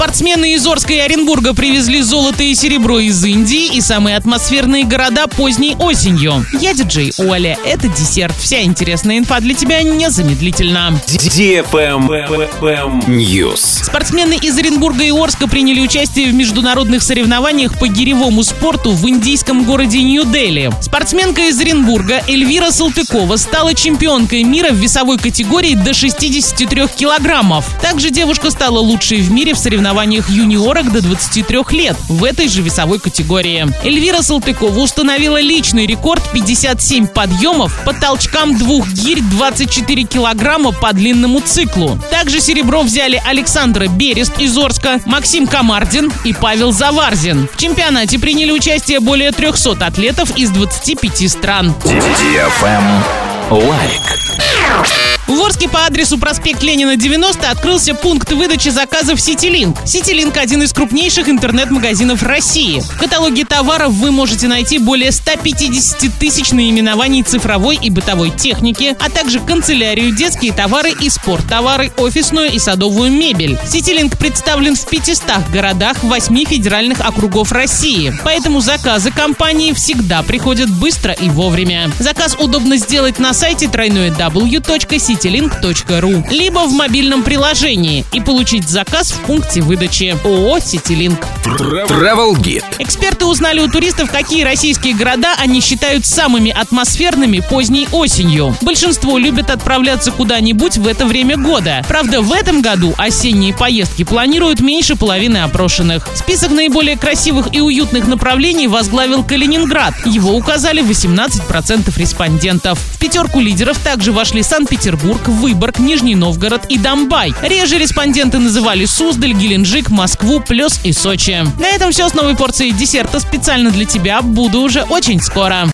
Спортсмены из Орска и Оренбурга привезли золото и серебро из Индии и самые атмосферные города поздней осенью. Я диджей Оля. Это десерт. Вся интересная инфа для тебя незамедлительно. News. Спортсмены из Оренбурга и Орска приняли участие в международных соревнованиях по гиревому спорту в индийском городе Нью-Дели. Спортсменка из Оренбурга Эльвира Салтыкова стала чемпионкой мира в весовой категории до 63 килограммов. Также девушка стала лучшей в мире в соревнованиях юниорок до 23 лет в этой же весовой категории. Эльвира Салтыкова установила личный рекорд 57 подъемов по толчкам двух гирь 24 килограмма по длинному циклу. Также серебро взяли Александра Берест из Орска, Максим Комардин и Павел Заварзин. В чемпионате приняли участие более 300 атлетов из 25 стран. Лайк. В Орске по адресу проспект Ленина 90 открылся пункт выдачи заказов Ситилинк. Ситилинк – один из крупнейших интернет-магазинов России. В каталоге товаров вы можете найти более 150 тысяч наименований цифровой и бытовой техники, а также канцелярию, детские товары и спорттовары, офисную и садовую мебель. Ситилинк представлен в 500 городах 8 федеральных округов России. Поэтому заказы компании всегда приходят быстро и вовремя. Заказ удобно сделать на сайте www.citilink.com citylink.ru, либо в мобильном приложении и получить заказ в пункте выдачи ООО «Ситилинк». Travel Guide. Эксперты узнали у туристов, какие российские города они считают самыми атмосферными поздней осенью. Большинство любят отправляться куда-нибудь в это время года. Правда, в этом году осенние поездки планируют меньше половины опрошенных. Список наиболее красивых и уютных направлений возглавил Калининград. Его указали 18% респондентов. В пятерку лидеров также вошли Санкт-Петербург, Петербург, Выборг, Нижний Новгород и Домбай. Реже респонденты называли Суздаль, Геленджик, Москву, Плюс и Сочи. На этом все с новой порцией десерта специально для тебя. Буду уже очень скоро.